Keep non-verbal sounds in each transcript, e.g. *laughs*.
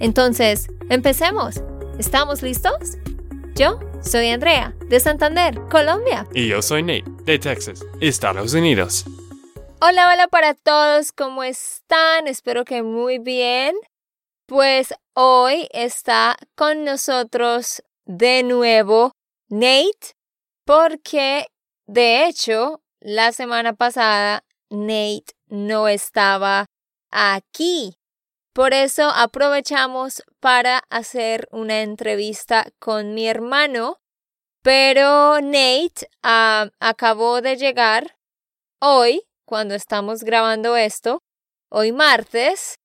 Entonces, empecemos. ¿Estamos listos? Yo soy Andrea, de Santander, Colombia. Y yo soy Nate, de Texas, Estados Unidos. Hola, hola para todos, ¿cómo están? Espero que muy bien. Pues hoy está con nosotros de nuevo Nate porque de hecho la semana pasada Nate no estaba aquí. Por eso aprovechamos para hacer una entrevista con mi hermano, pero Nate ah, acabó de llegar hoy, cuando estamos grabando esto, hoy martes.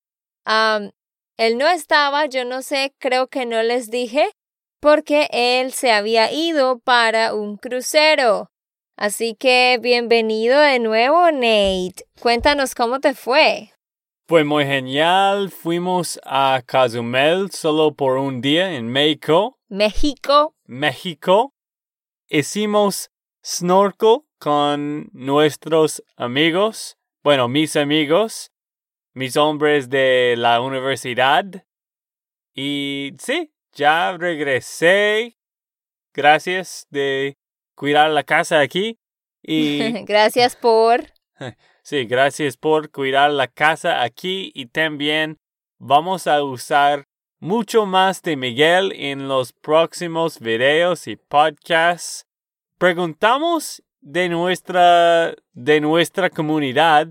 él no estaba, yo no sé, creo que no les dije, porque él se había ido para un crucero. Así que bienvenido de nuevo, Nate. Cuéntanos cómo te fue. Fue muy genial. Fuimos a Cozumel solo por un día en México. México. México. Hicimos snorkel con nuestros amigos. Bueno, mis amigos. Mis hombres de la universidad. Y sí, ya regresé. Gracias de cuidar la casa aquí. Y *laughs* gracias por. *laughs* Sí, gracias por cuidar la casa aquí y también vamos a usar mucho más de Miguel en los próximos videos y podcasts. Preguntamos de nuestra, de nuestra comunidad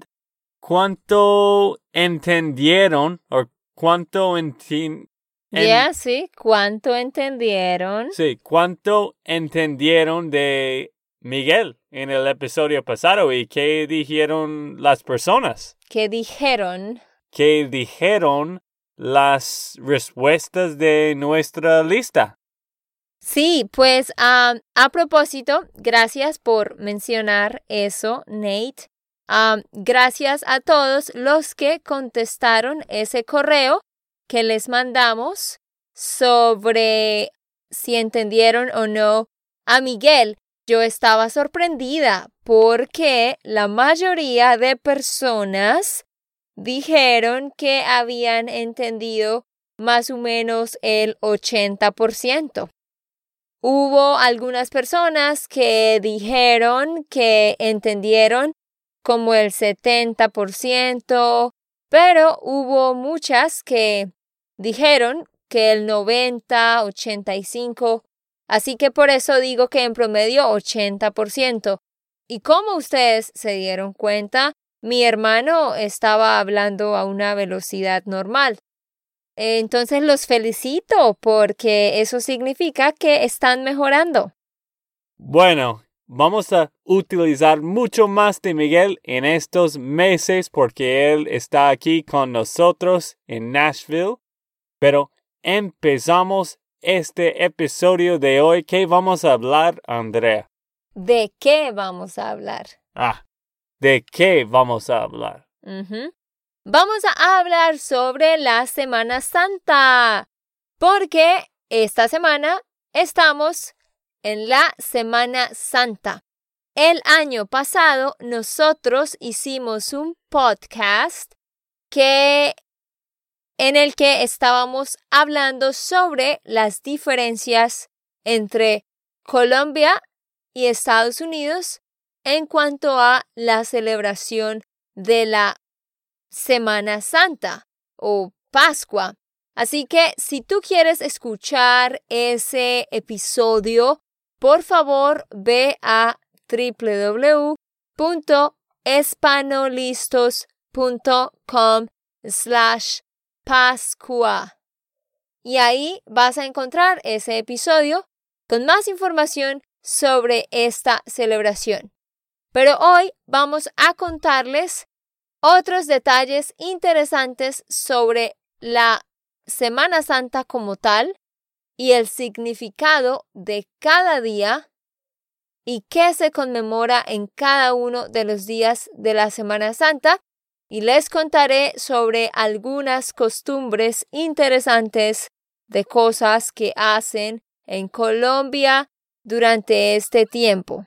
cuánto entendieron o cuánto entendieron ya, sí, ¿cuánto entendieron? Sí, ¿cuánto entendieron de Miguel en el episodio pasado y qué dijeron las personas? ¿Qué dijeron? ¿Qué dijeron las respuestas de nuestra lista? Sí, pues a propósito, gracias por mencionar eso, Nate. gracias a todos los que contestaron ese correo que les mandamos sobre si entendieron o no a Miguel, yo estaba sorprendida porque la mayoría de personas dijeron que habían entendido más o menos el 80%. Hubo algunas personas que dijeron que entendieron como el 70%, pero hubo muchas que Dijeron que el 90, 85, así que por eso digo que en promedio 80%. Y como ustedes se dieron cuenta, mi hermano estaba hablando a una velocidad normal. Entonces los felicito porque eso significa que están mejorando. Bueno, vamos a utilizar mucho más de Miguel en estos meses porque él está aquí con nosotros en Nashville pero empezamos este episodio de hoy. ¿Qué vamos a hablar, Andrea? ¿De qué vamos a hablar? Ah, ¿de qué vamos a hablar? Vamos a hablar sobre la Semana Santa, porque esta semana estamos en la Semana Santa. El año pasado nosotros hicimos un podcast que en el que estábamos hablando sobre las diferencias entre Colombia y Estados Unidos en cuanto a la celebración de la Semana Santa o Pascua. Así que si tú quieres escuchar ese episodio, por favor ve a www.espanolistos.com slash Pascua. Y ahí vas a encontrar ese episodio con más información sobre esta celebración. Pero hoy vamos a contarles otros detalles interesantes sobre la Semana Santa como tal y el significado de cada día y qué se conmemora en cada uno de los días de la Semana Santa y les contaré sobre algunas costumbres interesantes de cosas que hacen en Colombia durante este tiempo.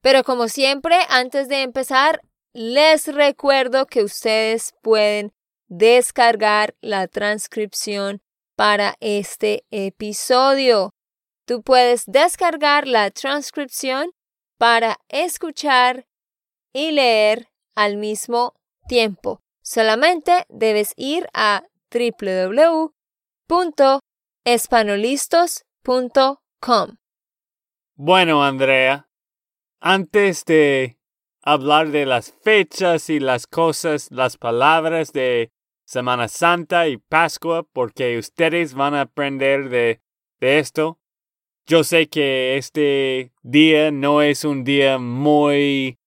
Pero como siempre, antes de empezar, les recuerdo que ustedes pueden descargar la transcripción para este episodio. Tú puedes descargar la transcripción para escuchar y leer al mismo tiempo. Solamente debes ir a www.espanolistos.com. Bueno, Andrea, antes de hablar de las fechas y las cosas, las palabras de Semana Santa y Pascua, porque ustedes van a aprender de, de esto, yo sé que este día no es un día muy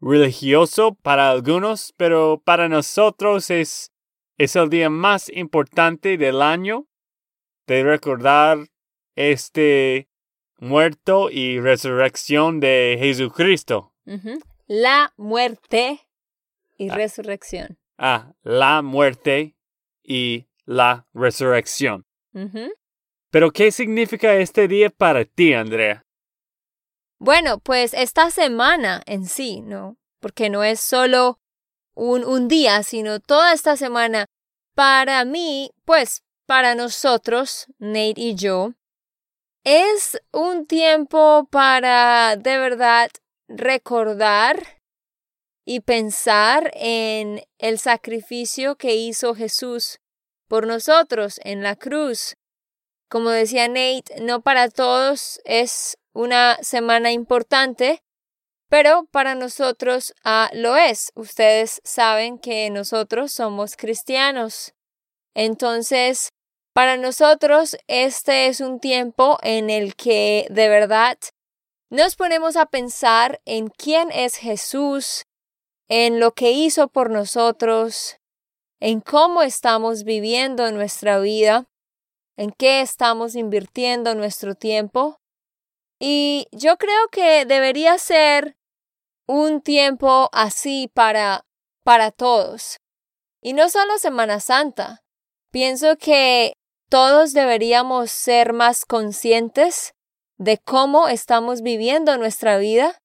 religioso para algunos, pero para nosotros es, es el día más importante del año de recordar este muerto y resurrección de Jesucristo. La muerte y ah. resurrección. Ah, la muerte y la resurrección. Pero, ¿qué significa este día para ti, Andrea? Bueno, pues esta semana en sí, ¿no? Porque no es solo un, un día, sino toda esta semana. Para mí, pues, para nosotros, Nate y yo, es un tiempo para de verdad recordar y pensar en el sacrificio que hizo Jesús por nosotros en la cruz como decía Nate, no para todos es una semana importante, pero para nosotros ah, lo es. Ustedes saben que nosotros somos cristianos. Entonces, para nosotros este es un tiempo en el que de verdad nos ponemos a pensar en quién es Jesús, en lo que hizo por nosotros, en cómo estamos viviendo nuestra vida en qué estamos invirtiendo nuestro tiempo. Y yo creo que debería ser un tiempo así para, para todos. Y no solo Semana Santa. Pienso que todos deberíamos ser más conscientes de cómo estamos viviendo nuestra vida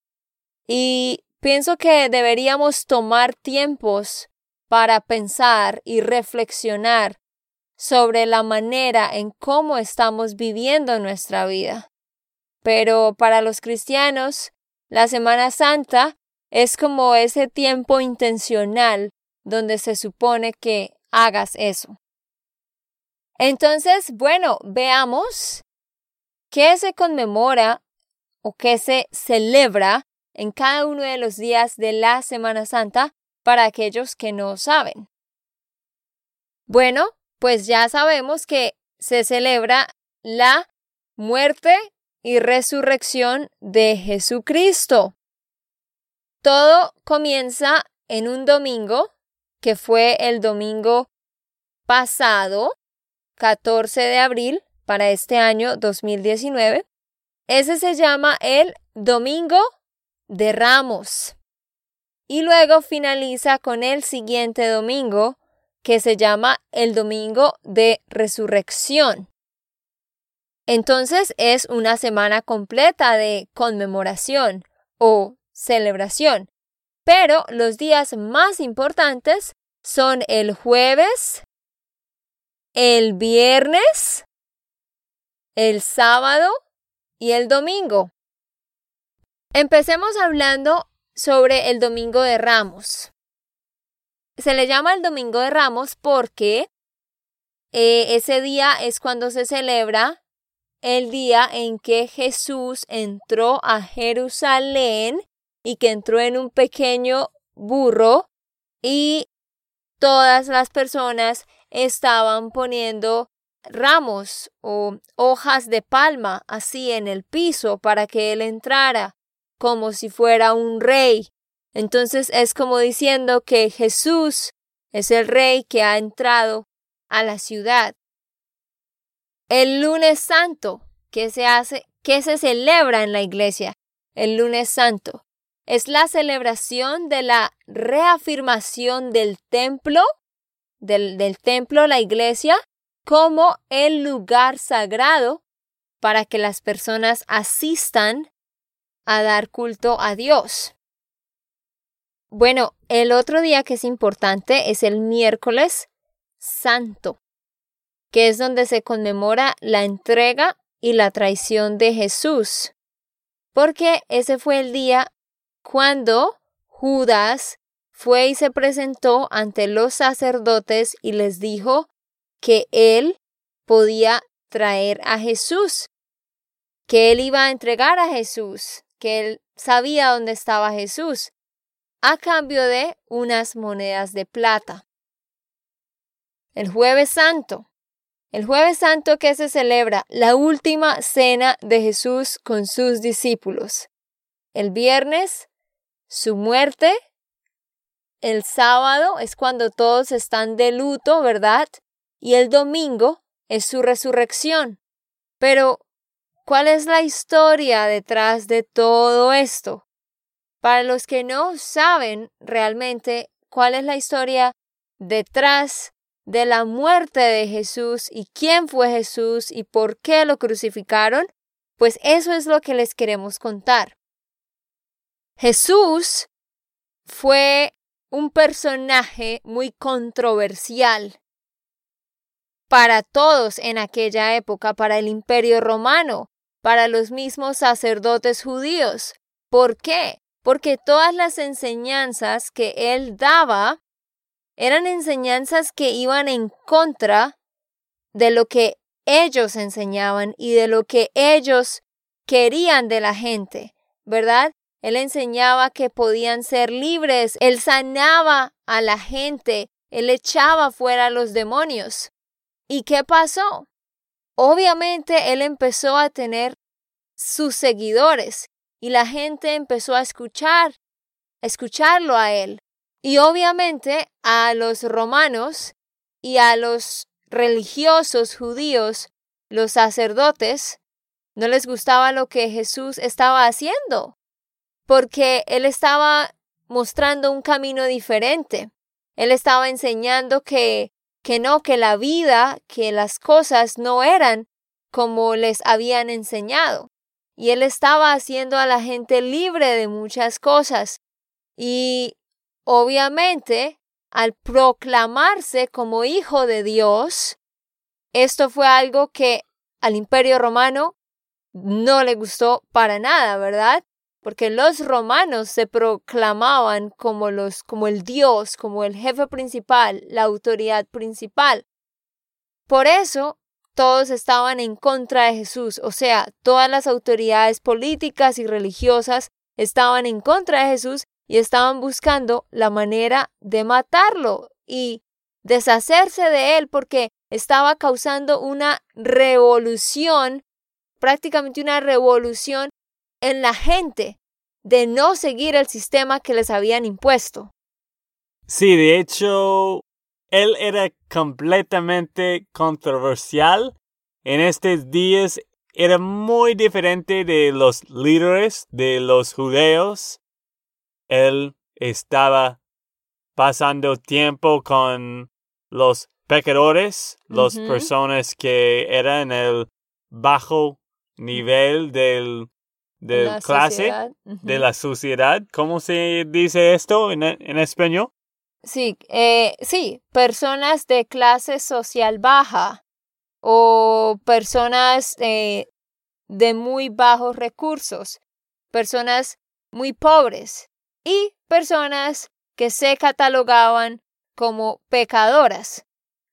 y pienso que deberíamos tomar tiempos para pensar y reflexionar sobre la manera en cómo estamos viviendo nuestra vida. Pero para los cristianos, la Semana Santa es como ese tiempo intencional donde se supone que hagas eso. Entonces, bueno, veamos qué se conmemora o qué se celebra en cada uno de los días de la Semana Santa para aquellos que no saben. Bueno, pues ya sabemos que se celebra la muerte y resurrección de Jesucristo. Todo comienza en un domingo, que fue el domingo pasado, 14 de abril, para este año 2019. Ese se llama el Domingo de Ramos. Y luego finaliza con el siguiente domingo, que se llama el Domingo de Resurrección. Entonces es una semana completa de conmemoración o celebración, pero los días más importantes son el jueves, el viernes, el sábado y el domingo. Empecemos hablando sobre el Domingo de Ramos. Se le llama el Domingo de Ramos porque eh, ese día es cuando se celebra el día en que Jesús entró a Jerusalén y que entró en un pequeño burro y todas las personas estaban poniendo ramos o hojas de palma así en el piso para que él entrara como si fuera un rey. Entonces es como diciendo que Jesús es el rey que ha entrado a la ciudad. El lunes santo, que se hace, que se celebra en la iglesia, el lunes santo, es la celebración de la reafirmación del templo, del, del templo, la iglesia, como el lugar sagrado para que las personas asistan a dar culto a Dios. Bueno, el otro día que es importante es el miércoles santo, que es donde se conmemora la entrega y la traición de Jesús, porque ese fue el día cuando Judas fue y se presentó ante los sacerdotes y les dijo que él podía traer a Jesús, que él iba a entregar a Jesús, que él sabía dónde estaba Jesús, a cambio de unas monedas de plata. El jueves santo. El jueves santo que se celebra la última cena de Jesús con sus discípulos. El viernes, su muerte. El sábado es cuando todos están de luto, ¿verdad? y el domingo es su resurrección. Pero, ¿cuál es la historia detrás de todo esto? Para los que no saben realmente cuál es la historia detrás de la muerte de Jesús y quién fue Jesús y por qué lo crucificaron, pues eso es lo que les queremos contar. Jesús fue un personaje muy controversial para todos en aquella época, para el imperio romano, para los mismos sacerdotes judíos. ¿Por qué? Porque todas las enseñanzas que él daba eran enseñanzas que iban en contra de lo que ellos enseñaban y de lo que ellos querían de la gente, ¿verdad? Él enseñaba que podían ser libres, él sanaba a la gente, él echaba fuera a los demonios. ¿Y qué pasó? Obviamente él empezó a tener sus seguidores y la gente empezó a escuchar, a escucharlo a él. Y obviamente a los romanos y a los religiosos judíos, los sacerdotes, no les gustaba lo que Jesús estaba haciendo, porque él estaba mostrando un camino diferente. Él estaba enseñando que que no, que la vida, que las cosas no eran como les habían enseñado. Y él estaba haciendo a la gente libre de muchas cosas. Y obviamente, al proclamarse como hijo de Dios, esto fue algo que al imperio romano no le gustó para nada, ¿verdad? porque los romanos se proclamaban como los como el dios, como el jefe principal, la autoridad principal. Por eso todos estaban en contra de Jesús, o sea, todas las autoridades políticas y religiosas estaban en contra de Jesús y estaban buscando la manera de matarlo y deshacerse de él porque estaba causando una revolución, prácticamente una revolución en la gente de no seguir el sistema que les habían impuesto. Sí, de hecho, él era completamente controversial. En estos días era muy diferente de los líderes de los judíos. Él estaba pasando tiempo con los pecadores, las personas que eran el bajo nivel del de clase, de la sociedad. ¿Cómo se dice esto en, en español? Sí, eh, sí, personas de clase social baja o personas eh, de muy bajos recursos, personas muy pobres y personas que se catalogaban como pecadoras.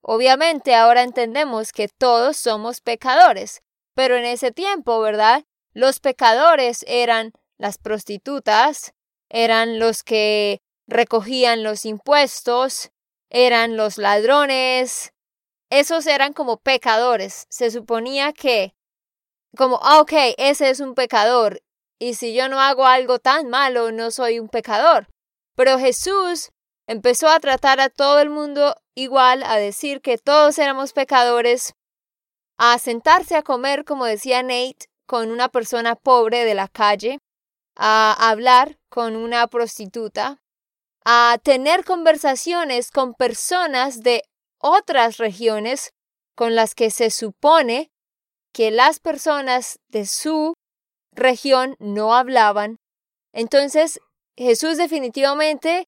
Obviamente ahora entendemos que todos somos pecadores, pero en ese tiempo, ¿verdad? Los pecadores eran las prostitutas, eran los que recogían los impuestos, eran los ladrones. Esos eran como pecadores. Se suponía que, como, ah, ok, ese es un pecador. Y si yo no hago algo tan malo, no soy un pecador. Pero Jesús empezó a tratar a todo el mundo igual, a decir que todos éramos pecadores, a sentarse a comer, como decía Nate, con una persona pobre de la calle, a hablar con una prostituta, a tener conversaciones con personas de otras regiones con las que se supone que las personas de su región no hablaban. Entonces, Jesús definitivamente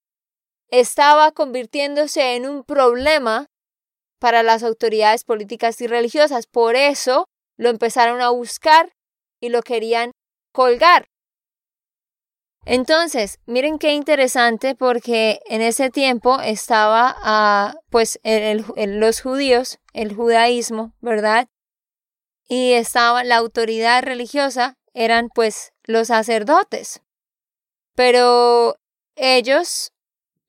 estaba convirtiéndose en un problema para las autoridades políticas y religiosas. Por eso lo empezaron a buscar y lo querían colgar. Entonces, miren qué interesante porque en ese tiempo estaba, uh, pues, los judíos, el judaísmo, ¿verdad? Y estaba la autoridad religiosa, eran pues los sacerdotes. Pero ellos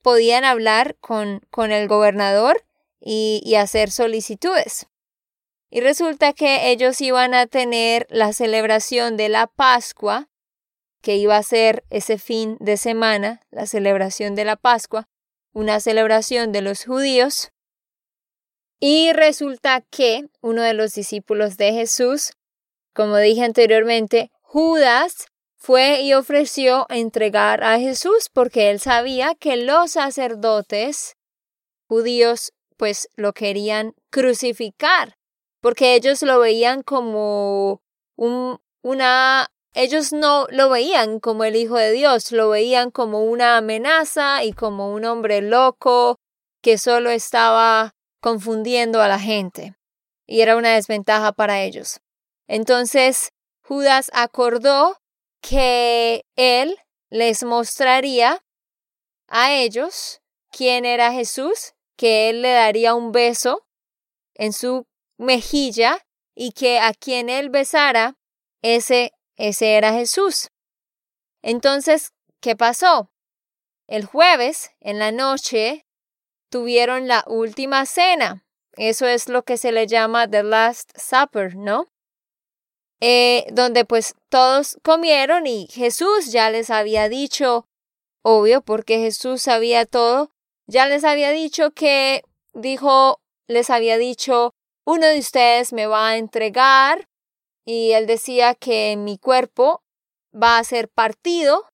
podían hablar con, con el gobernador y, y hacer solicitudes. Y resulta que ellos iban a tener la celebración de la Pascua que iba a ser ese fin de semana, la celebración de la Pascua, una celebración de los judíos. Y resulta que uno de los discípulos de Jesús, como dije anteriormente, Judas, fue y ofreció entregar a Jesús porque él sabía que los sacerdotes judíos pues lo querían crucificar porque ellos lo veían como un, una ellos no lo veían como el Hijo de Dios, lo veían como una amenaza y como un hombre loco que solo estaba confundiendo a la gente. Y era una desventaja para ellos. Entonces Judas acordó que él les mostraría a ellos quién era Jesús, que él le daría un beso en su mejilla y que a quien él besara, ese ese era Jesús. Entonces, ¿qué pasó? El jueves, en la noche, tuvieron la última cena. Eso es lo que se le llama The Last Supper, ¿no? Eh, donde pues todos comieron y Jesús ya les había dicho, obvio, porque Jesús sabía todo, ya les había dicho que dijo, les había dicho, uno de ustedes me va a entregar y él decía que mi cuerpo va a ser partido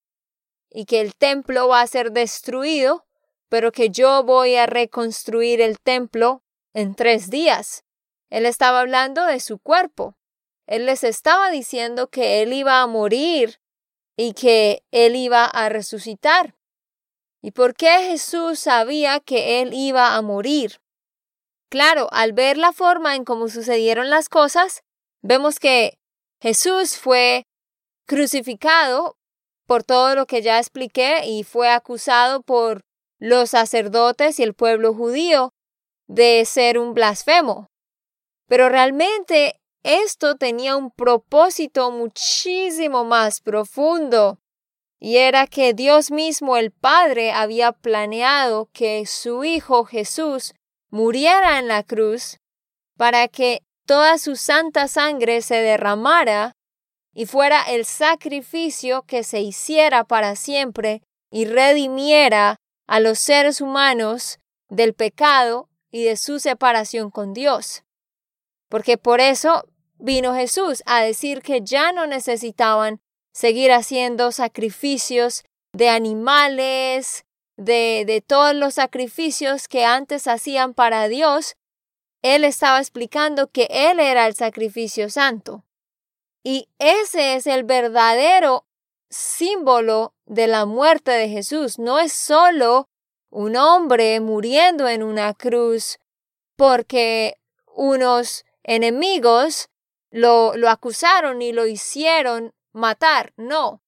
y que el templo va a ser destruido, pero que yo voy a reconstruir el templo en tres días. Él estaba hablando de su cuerpo. Él les estaba diciendo que él iba a morir y que él iba a resucitar. ¿Y por qué Jesús sabía que él iba a morir? Claro, al ver la forma en cómo sucedieron las cosas, Vemos que Jesús fue crucificado por todo lo que ya expliqué y fue acusado por los sacerdotes y el pueblo judío de ser un blasfemo. Pero realmente esto tenía un propósito muchísimo más profundo, y era que Dios mismo, el Padre, había planeado que su Hijo Jesús muriera en la cruz para que toda su santa sangre se derramara y fuera el sacrificio que se hiciera para siempre y redimiera a los seres humanos del pecado y de su separación con Dios. Porque por eso vino Jesús a decir que ya no necesitaban seguir haciendo sacrificios de animales, de, de todos los sacrificios que antes hacían para Dios, él estaba explicando que Él era el sacrificio santo. Y ese es el verdadero símbolo de la muerte de Jesús. No es solo un hombre muriendo en una cruz porque unos enemigos lo, lo acusaron y lo hicieron matar. No.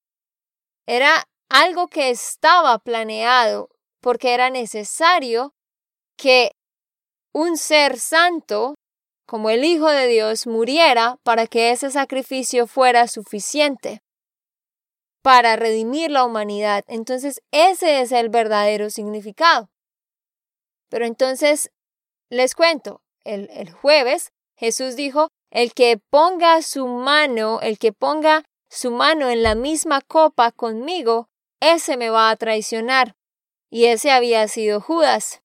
Era algo que estaba planeado porque era necesario que un ser santo, como el Hijo de Dios, muriera para que ese sacrificio fuera suficiente para redimir la humanidad. Entonces, ese es el verdadero significado. Pero entonces, les cuento, el, el jueves Jesús dijo, el que ponga su mano, el que ponga su mano en la misma copa conmigo, ese me va a traicionar. y ese había sido Judas.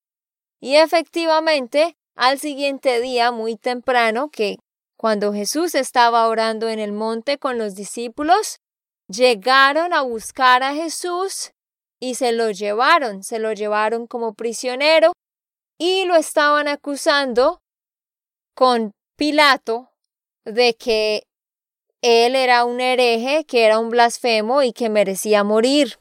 Y efectivamente, al siguiente día, muy temprano, que cuando Jesús estaba orando en el monte con los discípulos, llegaron a buscar a Jesús y se lo llevaron, se lo llevaron como prisionero y lo estaban acusando con Pilato de que él era un hereje, que era un blasfemo y que merecía morir.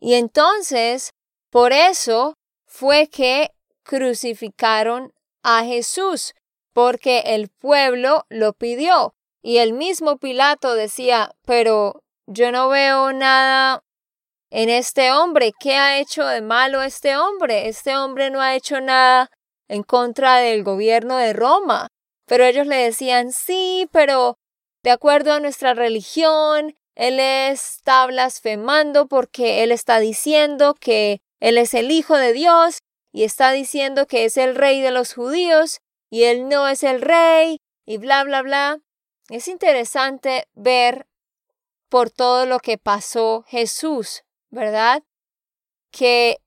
Y entonces, por eso fue que crucificaron a Jesús, porque el pueblo lo pidió. Y el mismo Pilato decía, pero yo no veo nada en este hombre. ¿Qué ha hecho de malo este hombre? Este hombre no ha hecho nada en contra del gobierno de Roma. Pero ellos le decían, sí, pero de acuerdo a nuestra religión, él está blasfemando porque él está diciendo que él es el Hijo de Dios y está diciendo que es el rey de los judíos y él no es el rey y bla, bla, bla. Es interesante ver por todo lo que pasó Jesús, ¿verdad? Que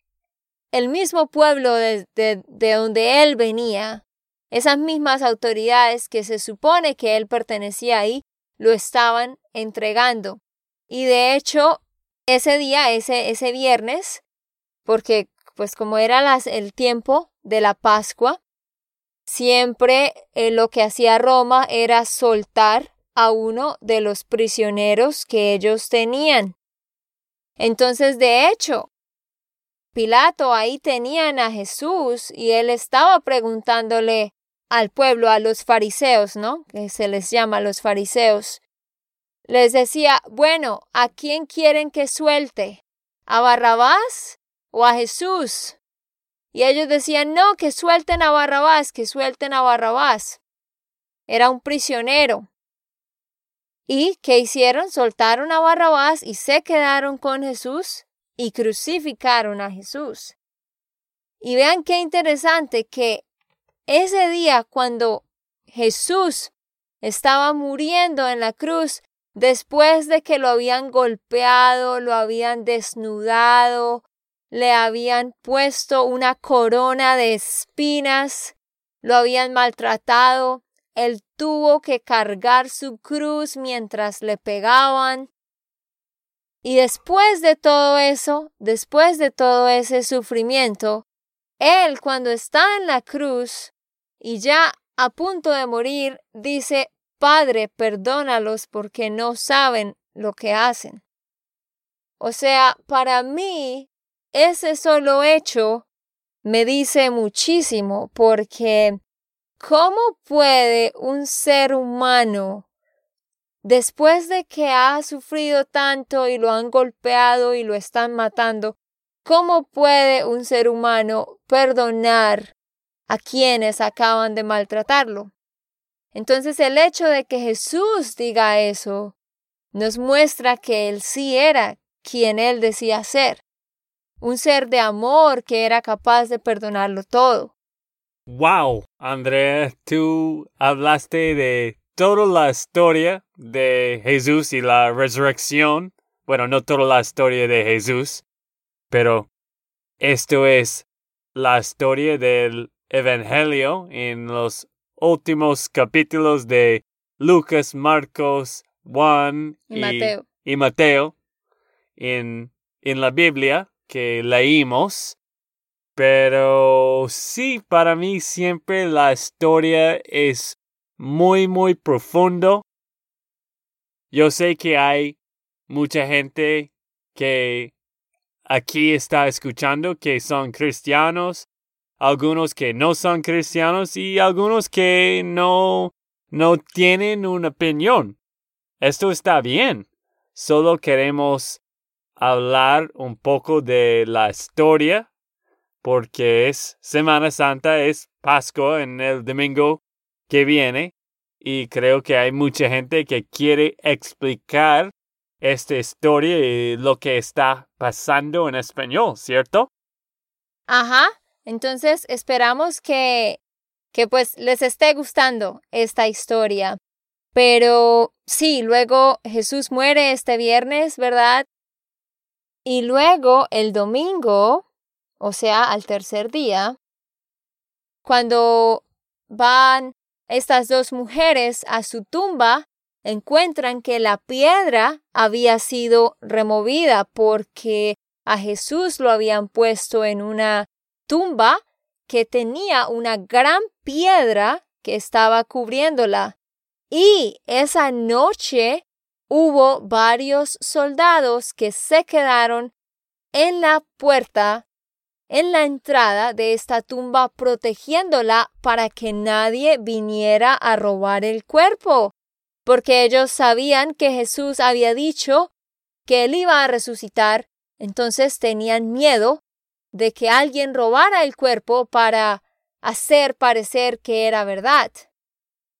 el mismo pueblo de, de, donde él venía, esas mismas autoridades que se supone que él pertenecía ahí, lo estaban entregando. Y de hecho, ese día, ese, ese viernes, porque pues como era las, el tiempo de la Pascua, siempre eh, lo que hacía Roma era soltar a uno de los prisioneros que ellos tenían. Entonces, de hecho, Pilato ahí tenían a Jesús y él estaba preguntándole al pueblo, a los fariseos, ¿no? Que se les llama los fariseos. Les decía, bueno, ¿a quién quieren que suelte? ¿A Barrabás o a Jesús? Y ellos decían, no, que suelten a Barrabás, que suelten a Barrabás. Era un prisionero. ¿Y qué hicieron? Soltaron a Barrabás y se quedaron con Jesús y crucificaron a Jesús. Y vean qué interesante que ese día cuando Jesús estaba muriendo en la cruz, después de que lo habían golpeado, lo habían desnudado, le habían puesto una corona de espinas, lo habían maltratado, él tuvo que cargar su cruz mientras le pegaban. Y después de todo eso, después de todo ese sufrimiento, él cuando está en la cruz y ya a punto de morir, dice, Padre, perdónalos porque no saben lo que hacen. O sea, para mí, ese solo hecho me dice muchísimo porque ¿Cómo puede un ser humano, después de que ha sufrido tanto y lo han golpeado y lo están matando, cómo puede un ser humano perdonar a quienes acaban de maltratarlo? Entonces el hecho de que Jesús diga eso nos muestra que Él sí era quien Él decía ser, un ser de amor que era capaz de perdonarlo todo. Wow, Andrea, tú hablaste de toda la historia de Jesús y la resurrección. Bueno, no toda la historia de Jesús, pero esto es la historia del Evangelio en los últimos capítulos de Lucas, Marcos, Juan y, Mateo, y Mateo en, en la Biblia que leímos. Pero sí, para mí siempre la historia es muy, muy profundo. Yo sé que hay mucha gente que aquí está escuchando que son cristianos, algunos que no son cristianos y algunos que no, no tienen una opinión. Esto está bien. Solo queremos hablar un poco de la historia porque es Semana Santa, es Pascua en el domingo que viene y creo que hay mucha gente que quiere explicar esta historia y lo que está pasando en español, ¿cierto? Ajá, entonces esperamos que, que pues les esté gustando esta historia. Pero sí, luego Jesús muere este viernes, ¿verdad? Y luego el domingo o sea, al tercer día, cuando van estas dos mujeres a su tumba, encuentran que la piedra había sido removida porque a Jesús lo habían puesto en una tumba que tenía una gran piedra que estaba cubriéndola. Y esa noche hubo varios soldados que se quedaron en la puerta, en la entrada de esta tumba, protegiéndola para que nadie viniera a robar el cuerpo, porque ellos sabían que Jesús había dicho que él iba a resucitar, entonces tenían miedo de que alguien robara el cuerpo para hacer parecer que era verdad.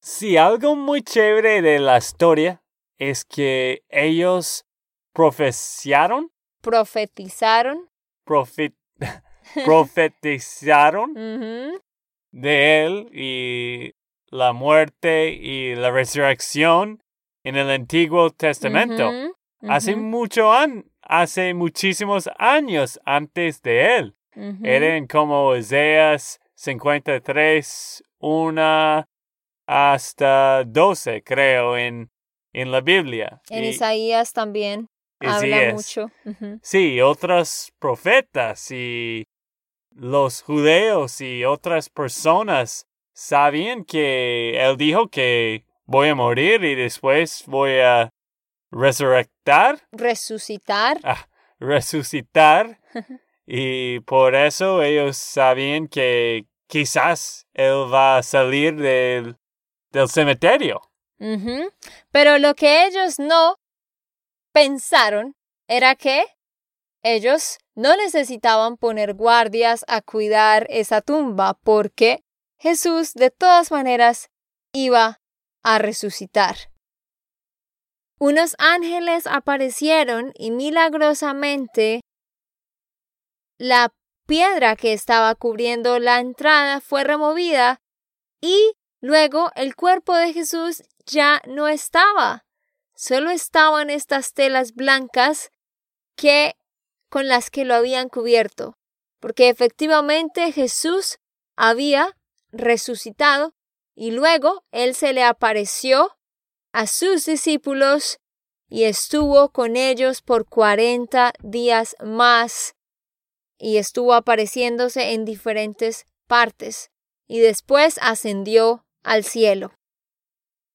Sí, algo muy chévere de la historia es que ellos profeciaron. Profetizaron. Profet *laughs* profetizaron de él y la muerte y la resurrección en el Antiguo Testamento. Hace mucho hace muchísimos años antes de él. Eran como Isaías 53, una hasta 12, creo, en, en la Biblia. En Isaías también habla mucho. Sí, otros profetas y los judeos y otras personas sabían que él dijo que voy a morir y después voy a resurrectar. Resucitar. Ah, resucitar. *laughs* y por eso ellos sabían que quizás él va a salir del, del cementerio. Pero lo que ellos no pensaron era que ellos no necesitaban poner guardias a cuidar esa tumba porque Jesús de todas maneras iba a resucitar. Unos ángeles aparecieron y milagrosamente la piedra que estaba cubriendo la entrada fue removida y luego el cuerpo de Jesús ya no estaba. Solo estaban estas telas blancas que con las que lo habían cubierto, porque efectivamente Jesús había resucitado y luego él se le apareció a sus discípulos y estuvo con ellos por cuarenta días más y estuvo apareciéndose en diferentes partes y después ascendió al cielo.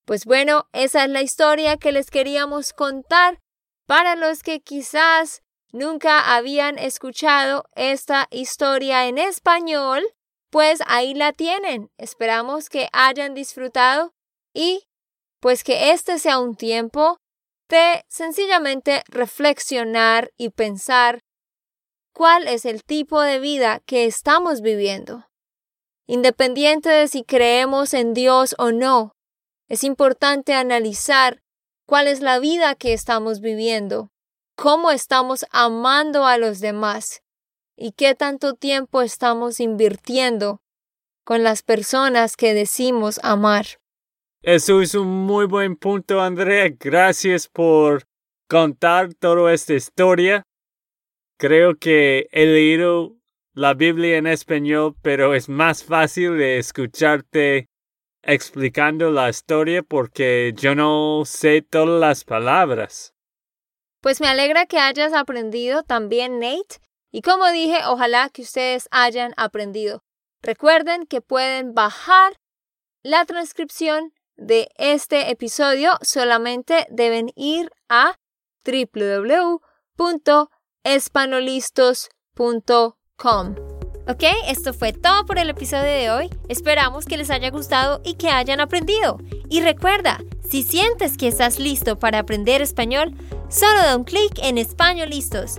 Pues bueno, esa es la historia que les queríamos contar para los que quizás nunca habían escuchado esta historia en español, pues ahí la tienen. Esperamos que hayan disfrutado y pues que este sea un tiempo de sencillamente reflexionar y pensar cuál es el tipo de vida que estamos viviendo. Independiente de si creemos en Dios o no, es importante analizar cuál es la vida que estamos viviendo, cómo estamos amando a los demás y qué tanto tiempo estamos invirtiendo con las personas que decimos amar. Eso es un muy buen punto, Andrea. Gracias por contar toda esta historia. Creo que he leído la Biblia en español, pero es más fácil de escucharte explicando la historia porque yo no sé todas las palabras. Pues me alegra que hayas aprendido también, Nate. Y como dije, ojalá que ustedes hayan aprendido. Recuerden que pueden bajar la transcripción de este episodio. Solamente deben ir a www espanolistos.com. Ok, esto fue todo por el episodio de hoy. Esperamos que les haya gustado y que hayan aprendido. Y recuerda, si sientes que estás listo para aprender español, solo da un clic en Español Listos.